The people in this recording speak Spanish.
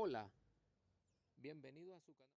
Hola, bienvenido a su canal.